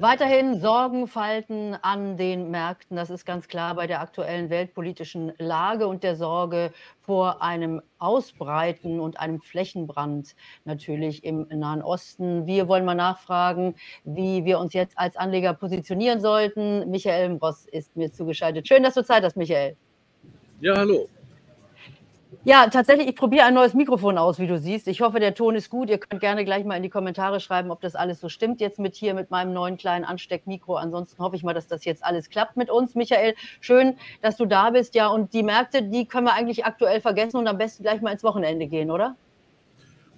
Weiterhin Sorgenfalten an den Märkten, das ist ganz klar bei der aktuellen weltpolitischen Lage und der Sorge vor einem Ausbreiten und einem Flächenbrand natürlich im Nahen Osten. Wir wollen mal nachfragen, wie wir uns jetzt als Anleger positionieren sollten. Michael Mbross ist mir zugeschaltet. Schön, dass du Zeit hast, Michael. Ja, hallo. Ja, tatsächlich, ich probiere ein neues Mikrofon aus, wie du siehst. Ich hoffe, der Ton ist gut. Ihr könnt gerne gleich mal in die Kommentare schreiben, ob das alles so stimmt jetzt mit hier, mit meinem neuen kleinen Ansteckmikro. Ansonsten hoffe ich mal, dass das jetzt alles klappt mit uns. Michael, schön, dass du da bist. Ja, und die Märkte, die können wir eigentlich aktuell vergessen und am besten gleich mal ins Wochenende gehen, oder?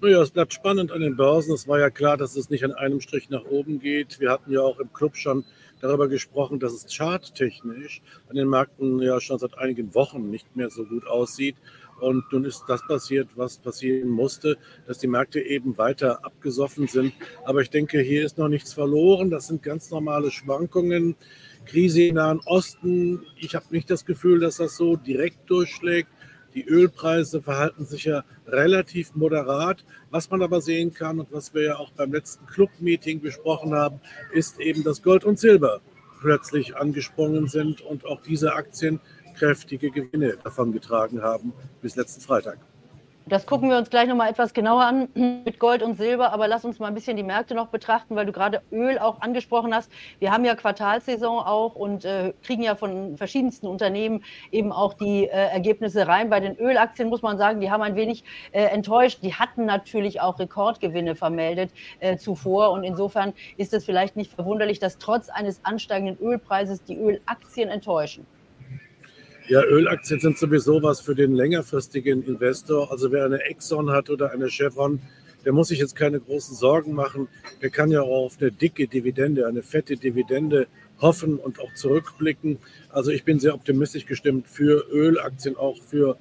Naja, es bleibt spannend an den Börsen. Es war ja klar, dass es nicht an einem Strich nach oben geht. Wir hatten ja auch im Club schon darüber gesprochen, dass es charttechnisch an den Märkten ja schon seit einigen Wochen nicht mehr so gut aussieht. Und nun ist das passiert, was passieren musste, dass die Märkte eben weiter abgesoffen sind. Aber ich denke, hier ist noch nichts verloren. Das sind ganz normale Schwankungen. Krise im Nahen Osten. Ich habe nicht das Gefühl, dass das so direkt durchschlägt. Die Ölpreise verhalten sich ja relativ moderat. Was man aber sehen kann und was wir ja auch beim letzten Club-Meeting besprochen haben, ist eben, dass Gold und Silber plötzlich angesprungen sind und auch diese Aktien kräftige Gewinne davongetragen haben bis letzten Freitag. Das gucken wir uns gleich nochmal etwas genauer an mit Gold und Silber. Aber lass uns mal ein bisschen die Märkte noch betrachten, weil du gerade Öl auch angesprochen hast. Wir haben ja Quartalsaison auch und äh, kriegen ja von verschiedensten Unternehmen eben auch die äh, Ergebnisse rein. Bei den Ölaktien muss man sagen, die haben ein wenig äh, enttäuscht. Die hatten natürlich auch Rekordgewinne vermeldet äh, zuvor. Und insofern ist es vielleicht nicht verwunderlich, dass trotz eines ansteigenden Ölpreises die Ölaktien enttäuschen. Ja, Ölaktien sind sowieso was für den längerfristigen Investor. Also wer eine Exxon hat oder eine Chevron, der muss sich jetzt keine großen Sorgen machen. Der kann ja auch auf eine dicke Dividende, eine fette Dividende hoffen und auch zurückblicken. Also ich bin sehr optimistisch gestimmt für Ölaktien, auch für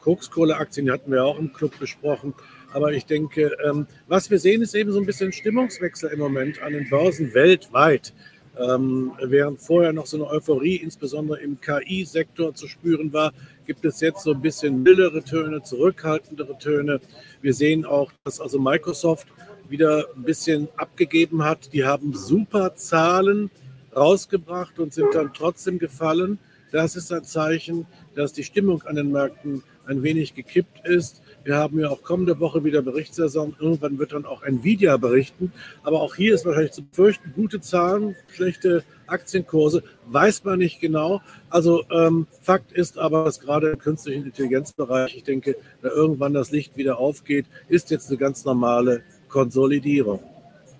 Kokskohleaktien, die hatten wir auch im Club besprochen. Aber ich denke, ähm, was wir sehen, ist eben so ein bisschen Stimmungswechsel im Moment an den Börsen weltweit. Ähm, während vorher noch so eine Euphorie, insbesondere im KI-Sektor zu spüren war, gibt es jetzt so ein bisschen mildere Töne, zurückhaltendere Töne. Wir sehen auch, dass also Microsoft wieder ein bisschen abgegeben hat. Die haben super Zahlen rausgebracht und sind dann trotzdem gefallen. Das ist ein Zeichen, dass die Stimmung an den Märkten ein wenig gekippt ist. Wir haben ja auch kommende Woche wieder Berichtssaison. Irgendwann wird dann auch Nvidia berichten. Aber auch hier ist wahrscheinlich zu befürchten, gute Zahlen, schlechte Aktienkurse, weiß man nicht genau. Also ähm, Fakt ist aber, dass gerade im künstlichen Intelligenzbereich, ich denke, da irgendwann das Licht wieder aufgeht, ist jetzt eine ganz normale Konsolidierung.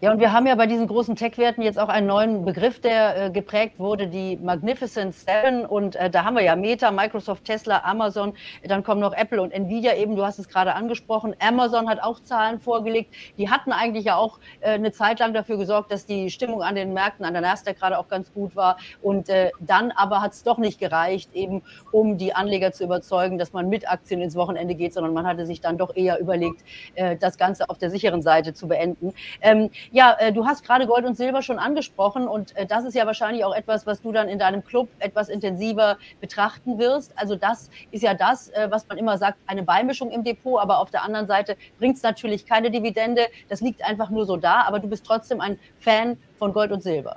Ja, und wir haben ja bei diesen großen Tech-Werten jetzt auch einen neuen Begriff, der äh, geprägt wurde, die Magnificent Seven. Und äh, da haben wir ja Meta, Microsoft, Tesla, Amazon, dann kommen noch Apple und Nvidia eben, du hast es gerade angesprochen. Amazon hat auch Zahlen vorgelegt. Die hatten eigentlich ja auch äh, eine Zeit lang dafür gesorgt, dass die Stimmung an den Märkten, an der Nasdaq gerade auch ganz gut war. Und äh, dann aber hat es doch nicht gereicht, eben um die Anleger zu überzeugen, dass man mit Aktien ins Wochenende geht, sondern man hatte sich dann doch eher überlegt, äh, das Ganze auf der sicheren Seite zu beenden. Ähm, ja, äh, du hast gerade Gold und Silber schon angesprochen und äh, das ist ja wahrscheinlich auch etwas, was du dann in deinem Club etwas intensiver betrachten wirst. Also das ist ja das, äh, was man immer sagt, eine Beimischung im Depot, aber auf der anderen Seite bringt es natürlich keine Dividende. Das liegt einfach nur so da, aber du bist trotzdem ein Fan von Gold und Silber.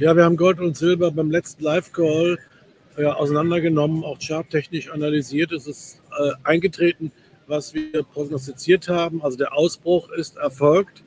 Ja, wir haben Gold und Silber beim letzten Live-Call ja, auseinandergenommen, auch charttechnisch analysiert. Es ist äh, eingetreten, was wir prognostiziert haben. Also der Ausbruch ist erfolgt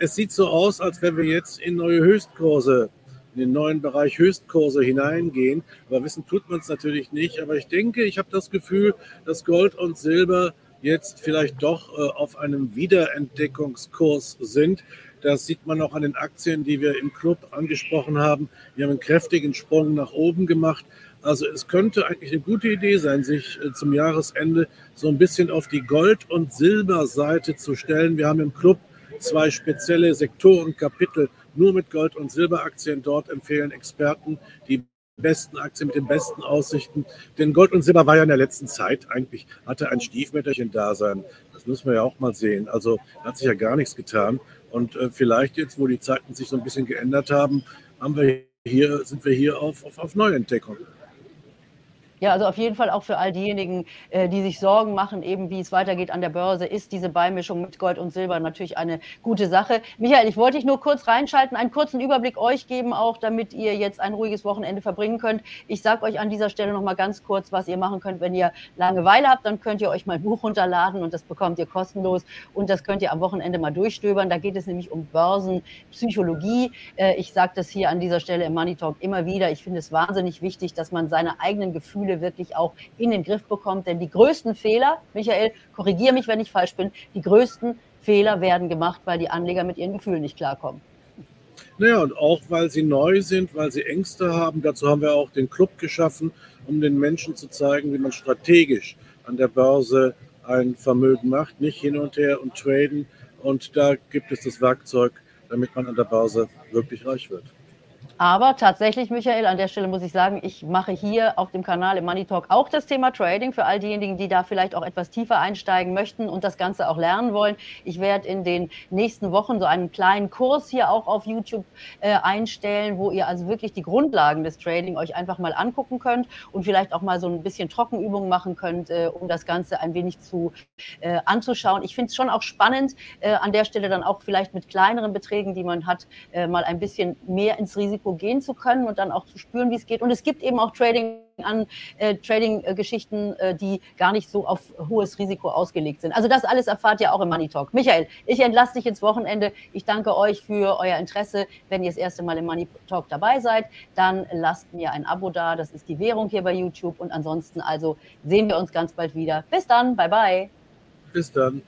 es sieht so aus, als wenn wir jetzt in neue Höchstkurse, in den neuen Bereich Höchstkurse hineingehen. Aber wissen tut man es natürlich nicht. Aber ich denke, ich habe das Gefühl, dass Gold und Silber jetzt vielleicht doch äh, auf einem Wiederentdeckungskurs sind. Das sieht man auch an den Aktien, die wir im Club angesprochen haben. Wir haben einen kräftigen Sprung nach oben gemacht. Also es könnte eigentlich eine gute Idee sein, sich äh, zum Jahresende so ein bisschen auf die Gold- und Silberseite zu stellen. Wir haben im Club zwei spezielle Sektorenkapitel nur mit Gold- und Silberaktien. Dort empfehlen Experten die besten Aktien mit den besten Aussichten. Denn Gold und Silber war ja in der letzten Zeit eigentlich, hatte ein Stiefmütterchen-Dasein. Das müssen wir ja auch mal sehen. Also hat sich ja gar nichts getan. Und äh, vielleicht jetzt, wo die Zeiten sich so ein bisschen geändert haben, haben wir hier, sind wir hier auf, auf, auf Neuentdeckung. Ja, also auf jeden Fall auch für all diejenigen, äh, die sich Sorgen machen, eben wie es weitergeht an der Börse, ist diese Beimischung mit Gold und Silber natürlich eine gute Sache. Michael, ich wollte dich nur kurz reinschalten, einen kurzen Überblick euch geben, auch damit ihr jetzt ein ruhiges Wochenende verbringen könnt. Ich sage euch an dieser Stelle noch mal ganz kurz, was ihr machen könnt, wenn ihr Langeweile habt, dann könnt ihr euch mein Buch runterladen und das bekommt ihr kostenlos und das könnt ihr am Wochenende mal durchstöbern. Da geht es nämlich um Börsenpsychologie. Äh, ich sage das hier an dieser Stelle im Money Talk immer wieder. Ich finde es wahnsinnig wichtig, dass man seine eigenen Gefühle Gefühle wirklich auch in den Griff bekommt. Denn die größten Fehler, Michael, korrigiere mich, wenn ich falsch bin, die größten Fehler werden gemacht, weil die Anleger mit ihren Gefühlen nicht klarkommen. Naja, und auch weil sie neu sind, weil sie Ängste haben. Dazu haben wir auch den Club geschaffen, um den Menschen zu zeigen, wie man strategisch an der Börse ein Vermögen macht, nicht hin und her und traden. Und da gibt es das Werkzeug, damit man an der Börse wirklich reich wird. Aber tatsächlich, Michael, an der Stelle muss ich sagen, ich mache hier auf dem Kanal im Money Talk auch das Thema Trading für all diejenigen, die da vielleicht auch etwas tiefer einsteigen möchten und das Ganze auch lernen wollen. Ich werde in den nächsten Wochen so einen kleinen Kurs hier auch auf YouTube äh, einstellen, wo ihr also wirklich die Grundlagen des Trading euch einfach mal angucken könnt und vielleicht auch mal so ein bisschen Trockenübungen machen könnt, äh, um das Ganze ein wenig zu äh, anzuschauen. Ich finde es schon auch spannend, äh, an der Stelle dann auch vielleicht mit kleineren Beträgen, die man hat, äh, mal ein bisschen mehr ins Risiko Risiko gehen zu können und dann auch zu spüren, wie es geht. Und es gibt eben auch Trading an äh, Trading-Geschichten, äh, die gar nicht so auf hohes Risiko ausgelegt sind. Also das alles erfahrt ihr auch im Money Talk. Michael, ich entlasse dich ins Wochenende. Ich danke euch für euer Interesse. Wenn ihr das erste Mal im Money Talk dabei seid, dann lasst mir ein Abo da. Das ist die Währung hier bei YouTube. Und ansonsten also sehen wir uns ganz bald wieder. Bis dann. Bye bye. Bis dann.